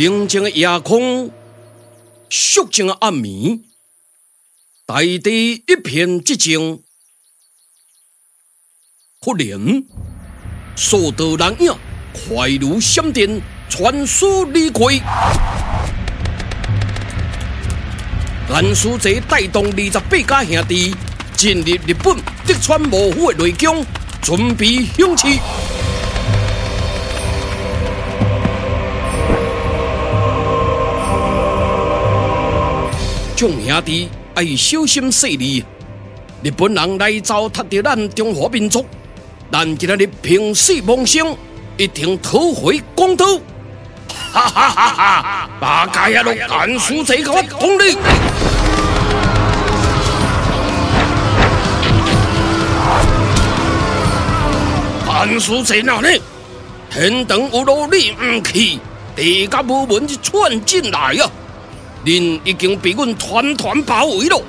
宁静的夜空，肃静的暗暝，大地一片寂静。忽然，数道人影快如闪电，穿梭而过。颜书泽带动二十八家兄弟进入日本德川幕府的内宫，准备行刺。众兄弟要小心势力，日本人来糟蹋着咱中华民族，咱今日平死梦想，一定讨回公道。哈哈哈哈！大家也都颜书泽给我通令。颜书泽哪里？天堂有路你唔去，地甲无门就窜进来啊！恁已经被阮团团包围了，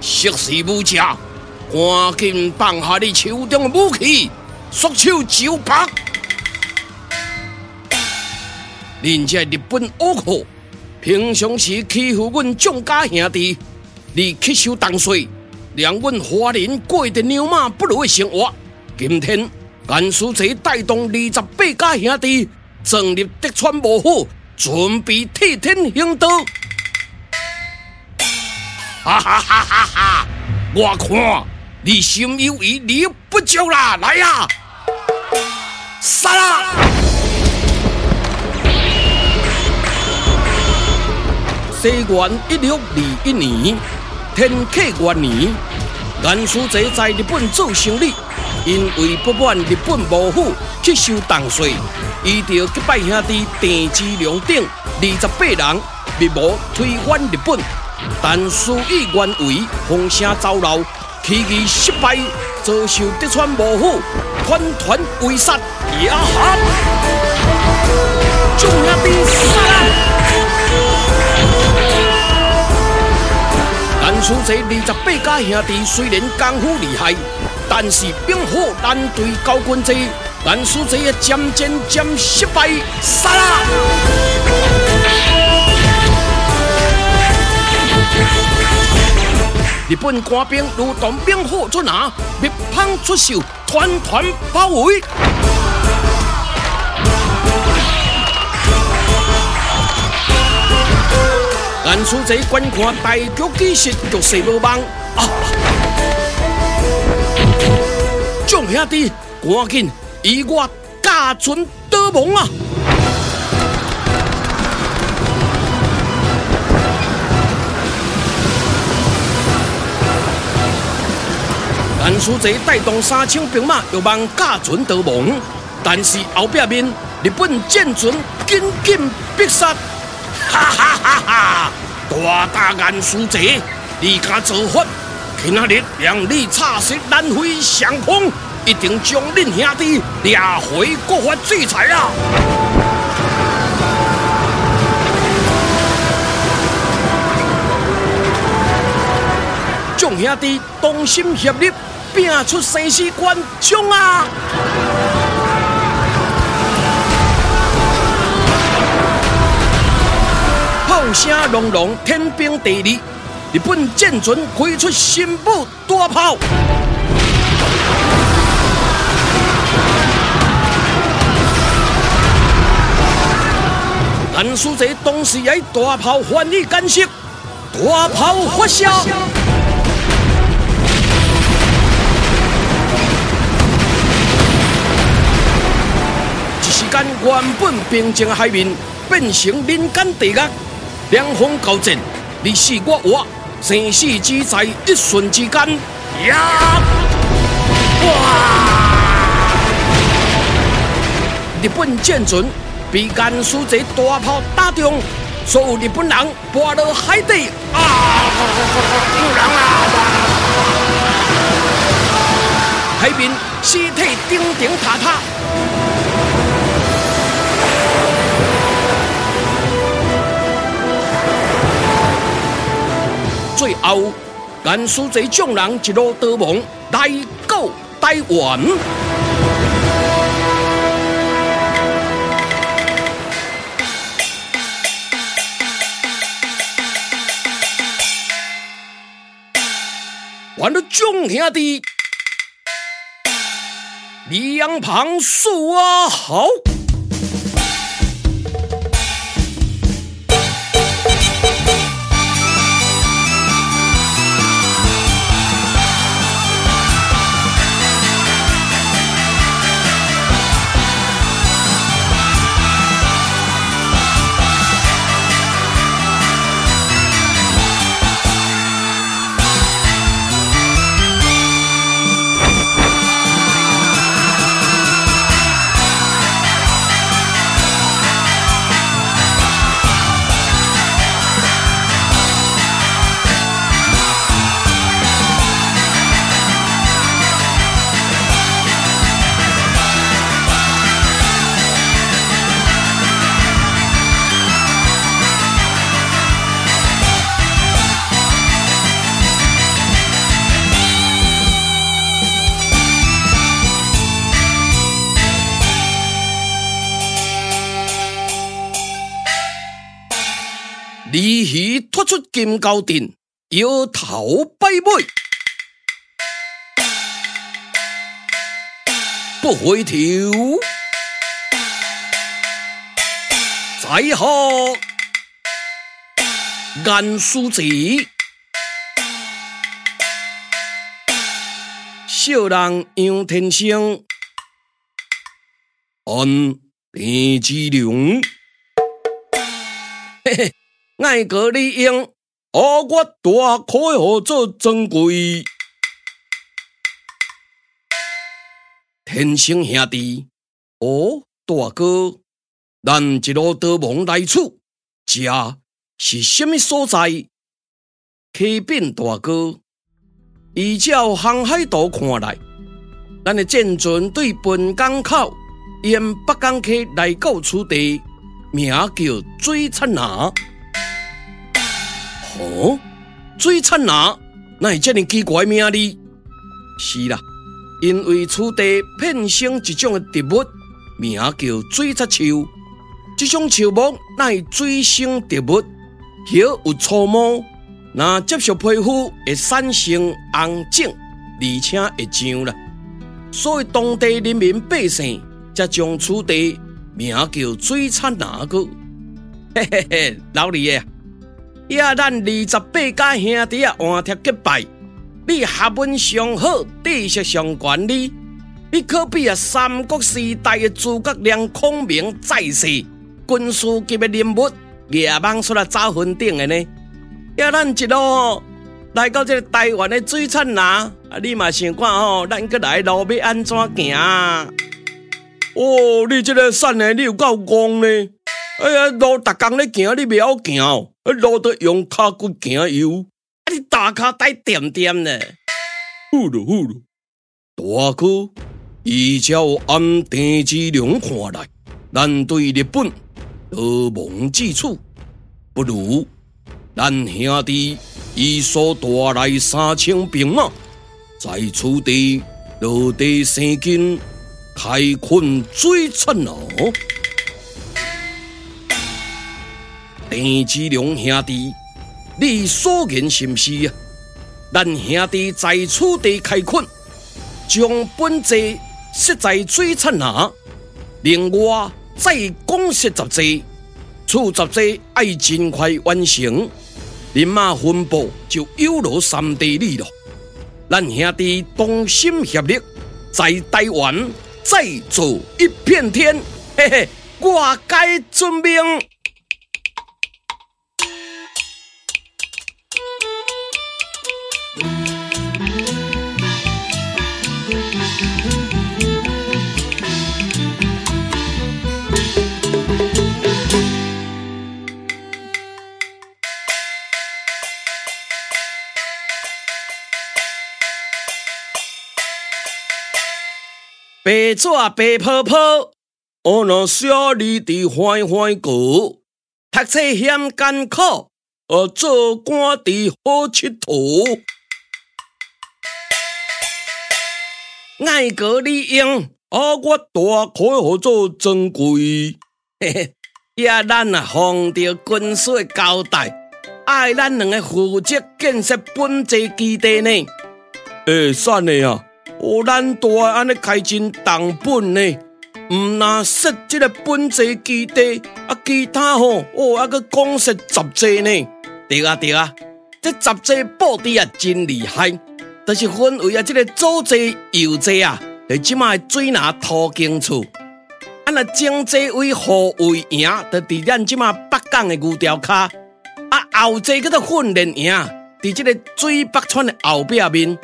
识时务者，赶紧放下你手中的武器，束手就擒。恁这日本僫寇，平常时欺负阮蒋家兄弟，你乞守当岁，让阮华人过着牛马不如的生活。今天颜书泽带动二十八家兄弟，进入德川幕府，准备替天行道。哈哈哈哈哈！我看你心有余力不足啦，来呀、啊，杀啦！西元一六二一年，天启元年，颜书泽在日本做生意，因为不满日本幕府乞守当税，伊就击败兄弟郑芝龙等二十八人，密谋推翻日本，但事与愿违，风声走漏，起义失败，遭受德川幕府团团围杀，呀哈！众兄弟杀！颜书泽二十八家兄弟虽然功夫厉害，但是兵祸难对高君者，颜书泽也渐渐渐失败，杀啦！日本官兵如同冰火春芽，密棒出手，团团包围。颜书泽观看大局其实局势无望啊！众兄弟，赶紧与我驾船逃亡啊！颜书泽带动三千兵马，欲望驾船逃亡，但是后壁面日本舰船紧紧逼杀。哈哈哈！哈大大颜书泽，你敢造反？今日让你插翅难飞上空，一定将恁兄弟掠回国法制裁啊！众兄弟同心协力，拼出生死关将啊！炮声隆隆，天崩地裂，日本舰船开出心腹大炮。颜书泽当时以大炮还以干涉，大炮发射。时间，原本平静的海面变成人间地狱。两方交战，你死我活，生死只在一瞬之间。呀！哇！日本舰船被颜书泽大炮打中，所有日本人堕落海底。啊！有人啊！海面尸体顶顶塔塔。最后甘肃这众人一路得蒙呆狗呆完完了众兄弟力量庞苏阿豪。金高阵，摇头摆尾，不回头。在后，颜书济，小人杨天生，按田志龙，嘿嘿。爱阁你用，哦，我大开号做尊贵，天生兄弟，哦，大哥，咱一路德蒙来处，这是什么所在？启禀大哥，依照航海图看来，咱的舰船对本港口沿北港溪来到此地，名叫水灿那。哦，水灿那，会这么奇怪名呢？是啦，因为此地遍生一种植物，名叫水插树。这种树木乃水生植物，叶有粗毛，那接触皮肤会产生红肿，而且会痒啦。所以当地人民百姓才将此地名叫水灿那个。嘿嘿嘿，老李爷。呀，咱二十八家兄弟啊，换帖结拜。你学问上好，知识上悬，你你可比啊三国时代的诸葛亮、孔明在世军事级的人物，也望出来走分顶的呢。呀，咱一路来到这个台湾的水灿那，啊，你嘛想看吼，咱个来路要安怎行？哦，你这个山呢，你有够戆呢？哎呀，路逐工咧行，你袂晓行。路得用脚骨行油，啊！你大脚带点点呢？呼噜呼噜，大哥，依照按田志龙看来，咱对日本逃亡之处，不如咱兄弟一所带来三千兵马，在此地落地生根，开垦水灿那。田志龙兄弟，你所言甚是啊？咱兄弟在此地开垦，将本济设在水灿那，另外再供设杂济，此杂济爱尽快完成，人马分布就有劳三地里了。咱兄弟同心协力，在台湾再做一片天。嘿嘿，我该遵命。白纸白泡泡，我那小儿的坏坏哥，读册嫌艰苦，呃，做官在好佚佗。爱阁你用，啊，我大开号做尊贵。嘿嘿，呀，咱啊，奉着军师的交代，爱咱两个负责建设本济基地呢。会算的啊！哦，咱大安尼开真重本呢，唔那说这个本质基地，啊，其他吼哦，啊个讲说杂志呢？对啊对啊，这杂志报纸啊真厉害，但、就是分为啊这个左座右座啊，系即卖水拿途经处，啊那正济为护卫营，就伫咱即卖北港的牛潮卡，啊后座叫做训练营，伫这个水北川的后壁面。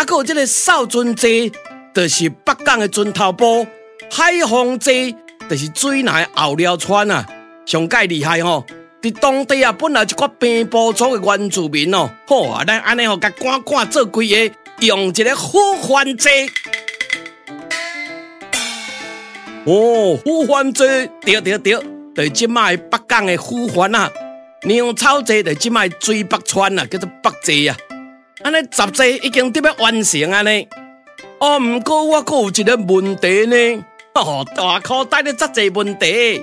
啊，还有这个扫船济，就是北港的船头埔；海风济，就是水内后寮川啊，上盖厉害吼！伫当地啊，本来一个平埔族的原住民哦，好啊，咱安尼吼，甲赶赶做几个，用一个呼唤济。哦，呼唤济，对对对，就是即卖北港的呼唤啊，粮草济就是即卖水北川啊，叫做北济啊。安尼杂志已经得要完成啊呢，哦，毋过我阁有一个问题呢，哦，大口袋咧遮济问题，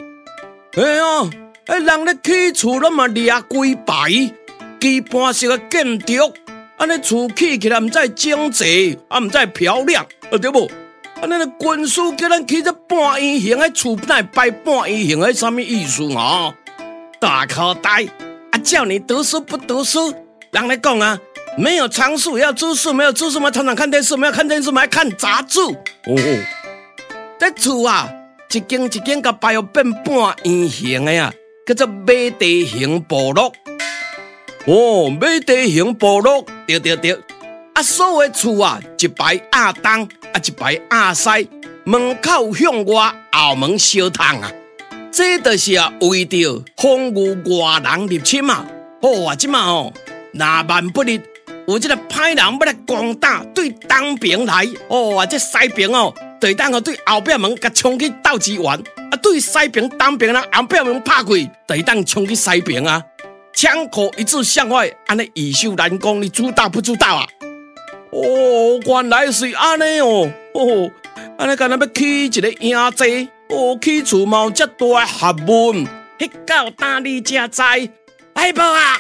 哎呀，哎，人咧起厝拢嘛掠规排，基盘式个建筑，安尼厝起起来毋知整齐，啊毋知漂亮，啊对无？安尼个军师叫咱起只半圆形个厝，哪会摆半圆形个啥物意思啊？大口袋，啊叫你读书不读书，人咧讲啊。没有常数要知识，没有知识嘛，常常看电视，没有看电视嘛，还看杂志。哦，这厝啊，一间一间个摆变半圆形的呀，叫做马蹄形部落。哦，马蹄形部落，对对对。啊，所有厝啊，一排亚东，啊一排亚西，门口向外，后门小窗啊。这就是啊，为着防御外人入侵啊。哦啊，这嘛哦，那万不利。有这个歹人要来攻打，对东边来哦，啊，这西边哦，对当个对后壁门甲冲去斗支援，啊，对西边东边啦，后壁门拍开，对当冲去西边啊，枪口一致向外，安尼易守难攻，你知道不知道啊？哦，原来是安尼哦，哦，安尼干那要起一个营寨，哦，起厝嘛有这大学问，迄到哪里才知？来报啊！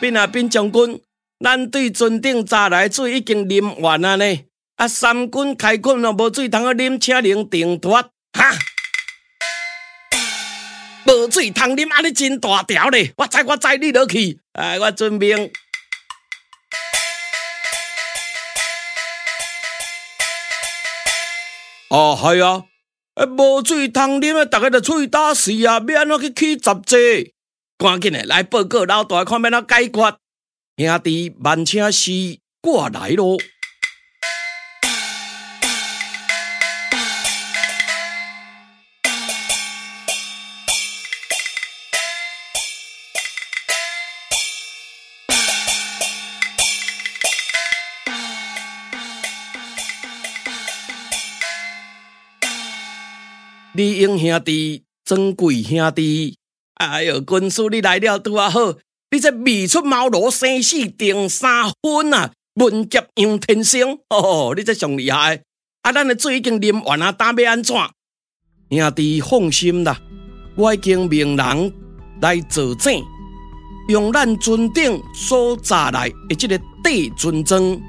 兵啊，兵将军，咱对船顶闸内水已经啉完了呢。啊，三军开困了，无水通啊啉，请您定夺。哈，无水通啉，安尼真大条咧。我知我知，你落去。哎，我准备。哦，系啊，啊，无水通啉啊，大家就出去打死啊，免安怎去起杂志。赶紧的来报告老大，看要怎解决。兄弟慢请示过来咯。李英兄弟，珍贵兄弟。哎呦，军师你来了拄啊好，你这未出茅庐生死定三分啊，文劫仰天星哦，你这上厉害。啊，咱的水已经啉完啊，打要安怎？兄弟放心啦，我已经命人来做证，用咱船顶所载来的这个地船证，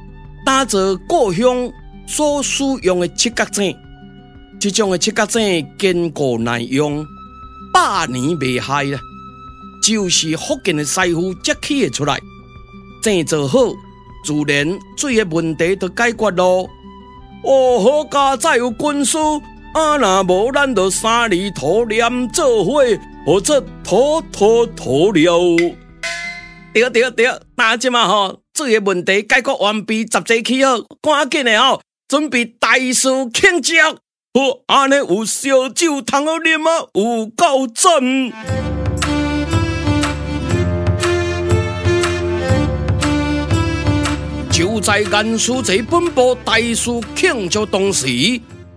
打造故乡所使用的七角井，这种的七角井坚固耐用。百年未坏啦，就是福建的师傅设计的出来，正做好，自然水的问题就解决咯。哦，好佳哉有军师，啊那无咱就三里土连做伙，或者土土土了。对对对，那即嘛吼，水的问题解决完毕，杂济起好，赶紧的吼，准备大事庆祝。好安尼有烧酒通好啉啊，有够赞！就在元书节本部大事庆祝同时，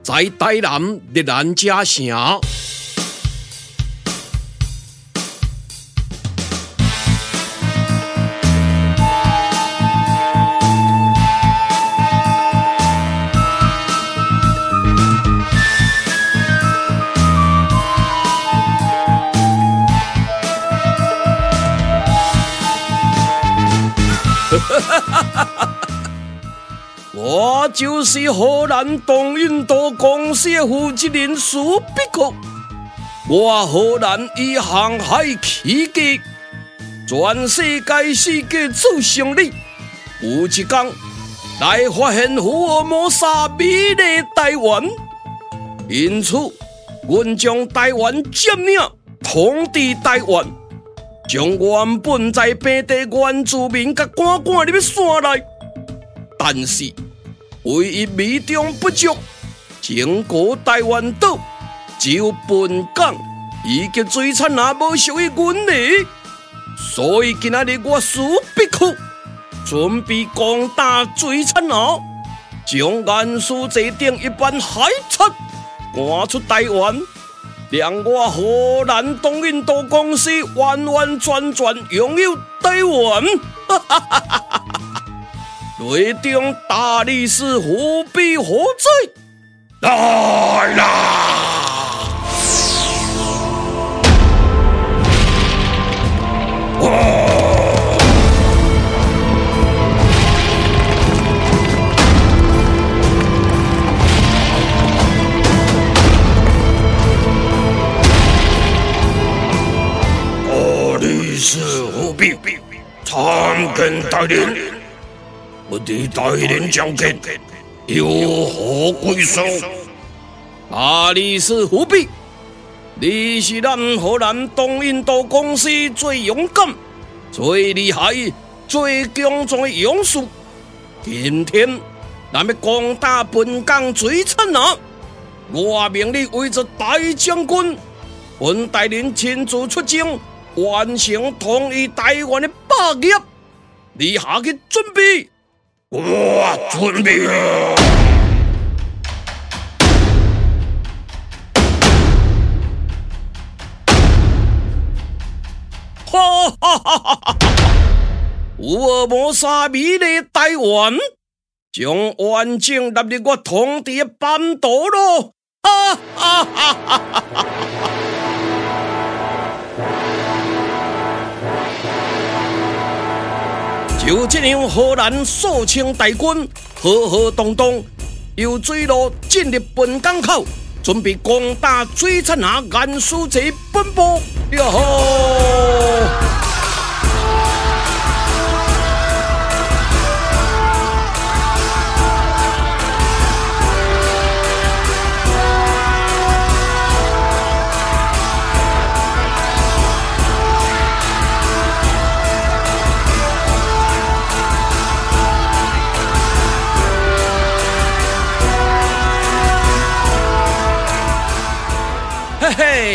在台南烈兰家城。我就是荷兰东印度公司的负责人苏比克。我荷兰以航海奇迹，全世界世界做生理，有一天来发现福尔摩沙美丽台湾，因此，阮将台湾占领，统治台湾，将原本在平地原住民甲赶赶入山内。但是，唯一美中不足，整个台湾岛，只有本港以及水产也无属于阮的，所以今仔日我苏必克准备攻打水产啊，将颜书这顶一班海贼赶出台湾，让我荷兰东印度公司完完全全拥有台湾。哈哈哈哈！雷丁大力士虎臂何在？来啦！大力士虎臂，参见大人。我的大人将军有何贵属？大力士虎臂，你是咱河南东印度公司最勇敢、最厉害、最强壮的勇士。今天，咱们攻打本港水产啊！我命你为着大将军，本大人亲自出征，完成统一台湾的霸业。你下去准备。我准备了。哈哈哈哈哈！福尔摩沙美丽台湾将完整纳入我统治的版图咯！哈哈哈哈哈！就这样，荷兰数千大军浩浩荡荡由水路进入本港口，准备攻打水产下颜书贼本部。哟吼！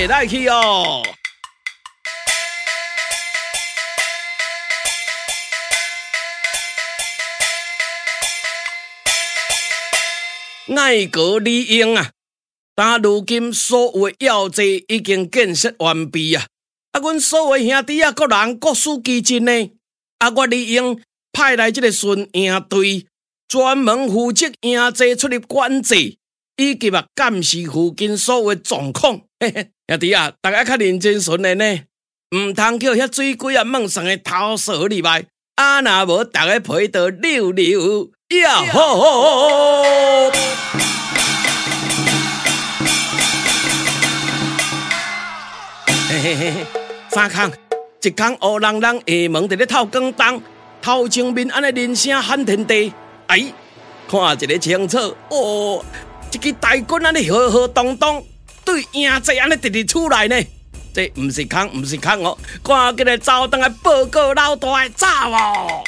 来去哦！爱国理应啊！但如今所有要济已经建设完毕啊！啊，阮所有兄弟啊，各人各司其职呢！啊，我理应派来这个巡营队，专门负责营寨出入管制。以及啊，监视附近所有状况。嘿嘿，兄弟啊，大家较认真训练呢，唔通叫遐水鬼啊，梦上的偷蛇入来。啊，若无大家陪着溜溜呀吼！嘿嘿嘿嘿，三康，一康乌人人厦门伫咧透光灯，头前面安尼人声喊天地，哎，看一个清楚哦。一支大军安尼浩浩荡荡对营寨安尼直直出来呢，这不是空，不是空哦，赶紧来走当来报告老大，走哦！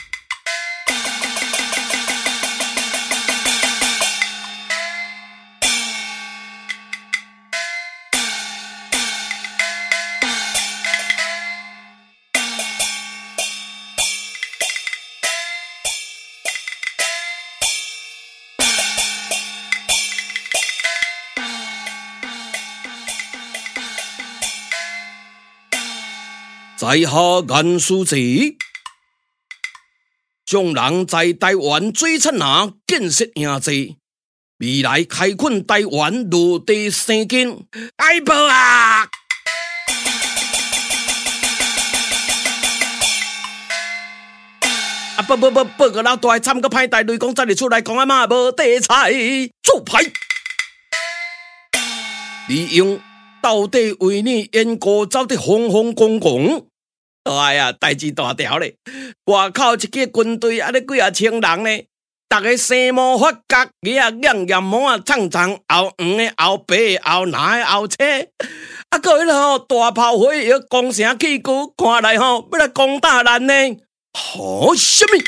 在下颜书贼，众人在台湾水产下建设营寨，未来开垦台湾陆地生根。爱报啊！啊，不不不，报个老大参个派大雷公，再日出来讲阿妈无地菜做派。李勇到底为你演过走得风风光光？哎呀，代志大条咧！外口一个军队，啊，咧几啊千人呢？大家生毛发角，个啊样样毛啊，长长后黄的后白的后蓝的后青，啊，个迄个大炮火药，攻城起鼓，看来吼要来攻打咱呢？好什么？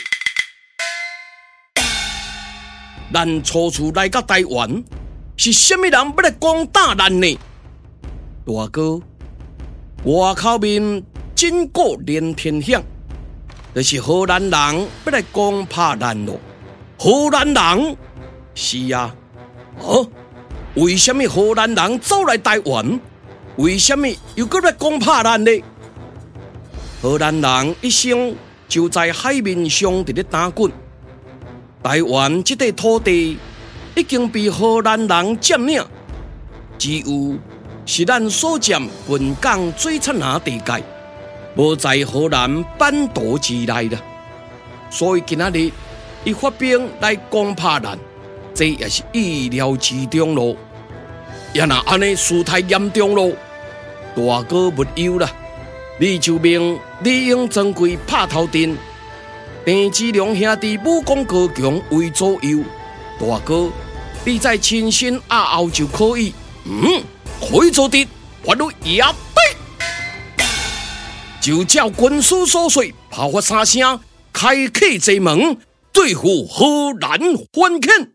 咱初次来到台湾，是什么人要来攻打咱呢？大哥，外口面。经过连天响，就是荷兰人要来攻打咱咯。荷兰人是啊，哦，为什么荷兰人走来台湾？为什么又过来攻打咱呢？荷兰人一生就在海面上伫咧打滚，台湾这块土地已经被荷兰人占领，只有是咱所占本港最出名地界。无在河南半岛之内啦，所以今仔日伊发兵来攻打咱，这也是意料之中咯。也那安尼事态严重咯，大哥勿忧啦，你就命李应珍贵拍头阵，郑芝龙兄弟武功高强为左右，大哥你再亲身压后就可以，嗯，可以做的，我都也。就照军师所说，炮发三声，开启这门，对付荷兰番犬。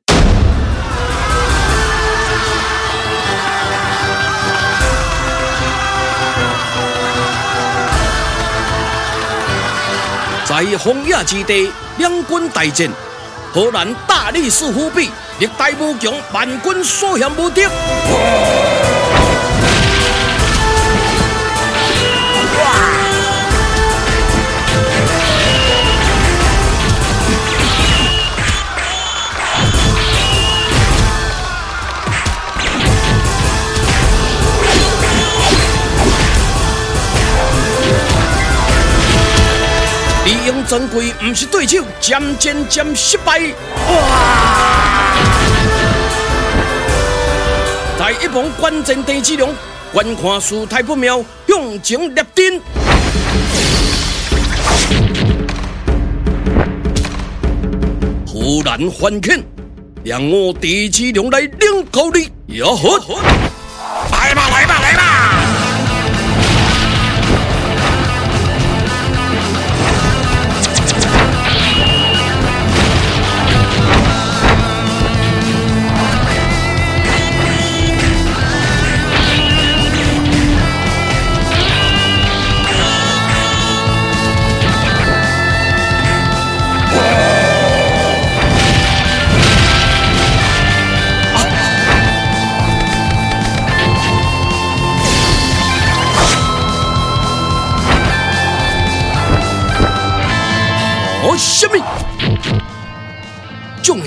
在荒野之地，两军大战，荷兰大力士虎臂，历代武将，万军所向无敌。珍贵不是对手，渐渐渐失败。哇！在一旁观战郑芝龙，观看事态不妙，向前立阵。荷兰番犬，让我郑芝龙来领教你。呀呵，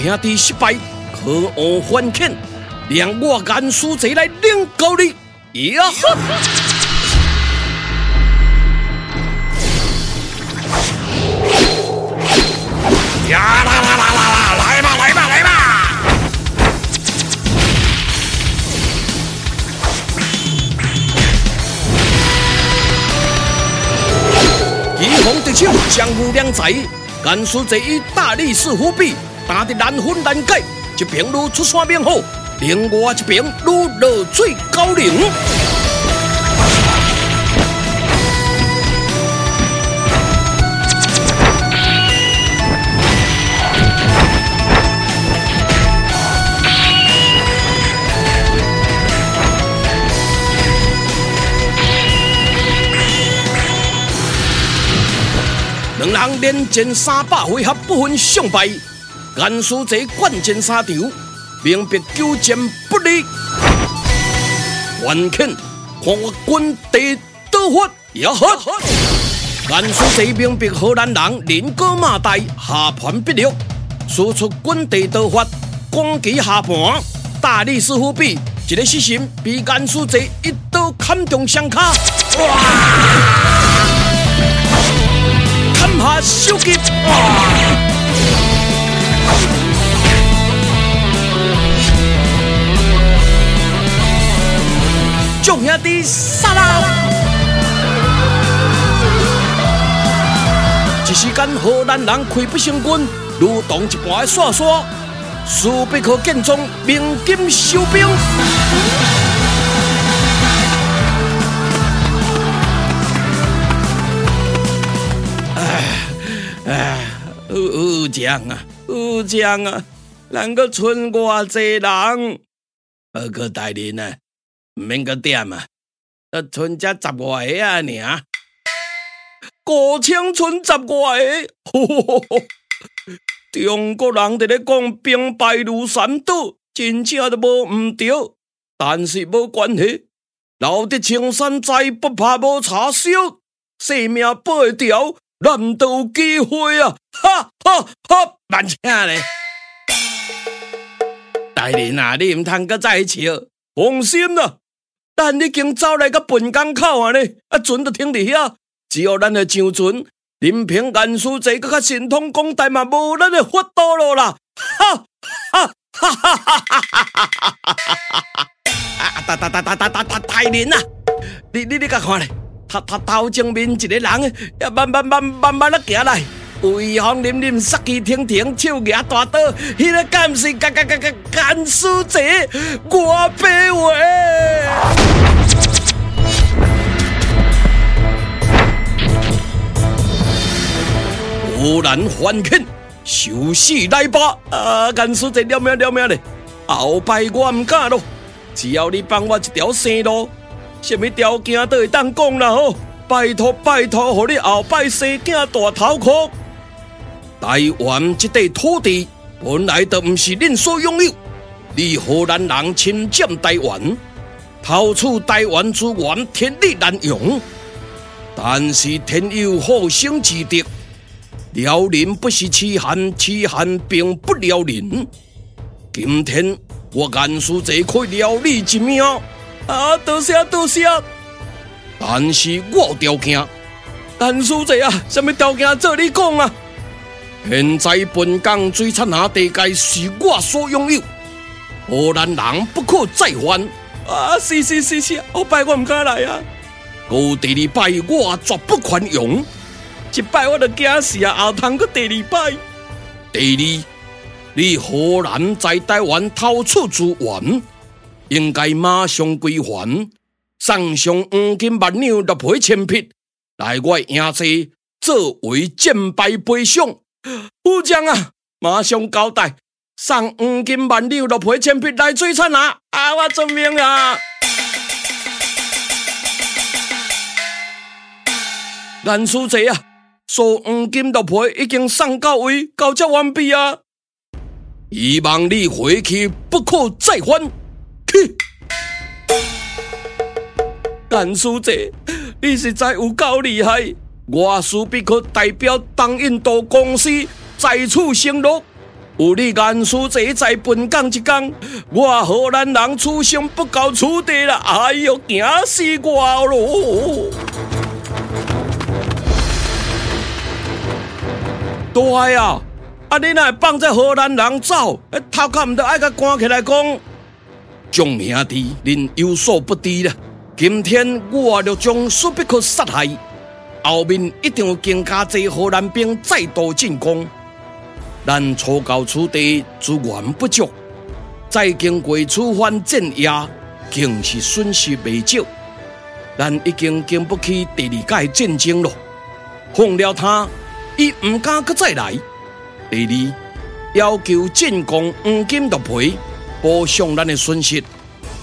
兄弟失败，可恶番犬，让我颜书贼来领教你。呀！呀啦啦啦啦啦！来吧来吧来吧！一红得手，江湖靓仔，甘肃贼以大力士虎臂打得难分难解，一边如出山猛虎，另外一边如落水高粱。两人连战三百回合不分胜败，颜书贼惯战沙场，明白久战不利。番犬看我军地多发呀哈！颜书贼明白荷兰人人高马大，下盘必录，输出军地多发，攻击下盘。大力士虎臂一个失神，被颜书贼一刀砍中双脚。哇！砍下手级，哇！的杀啦！一时间，荷兰人溃不成军，如同一盘的沙沙，势必可见状，鸣金收兵。哎哎，有将啊，有将啊，咱阁剩偌济人，报告大人啊，唔免个点啊，啊，剩只十外个啊，尔。五千剩十外个，中国人伫咧讲兵败如山倒，真正都无毋对，但是无关系，留得青山在，不怕无柴烧，性命保会条，咱都有机会啊！哈哈哈，慢请咧，大人啊，你毋通搁再笑，放心啦，咱已经走来个本港口啊咧，啊，船都停伫遐。只要咱的上船，任凭颜书济搁较神通广大嘛，无咱的法度了啦！哈哈哈哈哈哈！啊，大大大大大大大大人啊！你你你甲看咧，头头头前面一个人，也慢慢慢慢慢啊行来，威风凛凛，杀气腾腾，手拿大刀，迄个敢是干干干干颜书济，我白话。突然还肯收死来吧！啊，颜书济了命了命嘞！后摆我唔敢咯，只要你帮我一条生路，什么条件都会当讲啦吼！拜托拜托，互你后摆生囝大头壳。台湾这块土地本来都唔是恁所拥有，你河南人侵占台湾，偷取台湾资源，天理难容。但是天有好生之德。辽宁不是痴汉，痴汉并不辽宁。今天我颜书济可以留你一命，啊，多谢多谢。但是我条件，颜书济啊，什么条件做你讲啊？现在本港水产下地界是我所拥有，荷兰人不可再犯。啊，是是是是，后摆我唔敢来啊。过第二摆我绝不宽容。一摆我就惊死啊！后通个第二摆，第二，你荷兰在台湾偷取资源，应该马上归还，送上黄金万两六倍千匹来我营寨作为战败赔偿。副将啊，马上交代，送黄金万两六倍钱币来水产啊！啊，我遵命啊！蓝书济啊！所黄金六倍已经送到位，交接完毕啊！希望你回去不可再犯。去，颜书济，你实在有够厉害！我势必可代表东印度公司在此承诺，有你颜书济在本港一岗，我荷兰人此生不交此地了。哎呦，惊死我了！对啊，啊你那放在荷兰人走，头壳唔得爱个关起来讲，众兄弟，恁有所不知了。今天我就将苏必克杀害，后面一定有更加济荷兰兵再度进攻。咱初到此地资源不足，再经过此番镇压，更是损失未少。咱已经经不起第二届战争了，放了他。伊唔敢搁再来。第二，要求进攻黄金六倍，补偿咱的损失。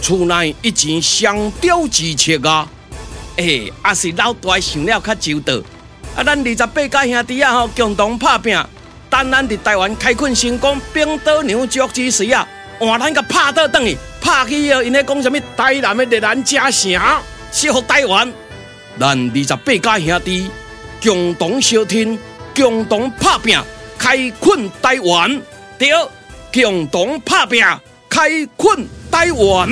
厝内一钱上吊之策啊！哎、欸，也是老大想了较周到。啊，咱二十八家兄弟啊，吼共同拍拼，等咱伫台湾开垦成功，兵到牛角之时啊，换咱个拍倒转去，拍去以后，因咧讲啥物台南的日兰加城，收复台湾。咱二十八家兄弟共同小天。共同拍拼，开垦台湾，对，共同拍拼，开垦台湾。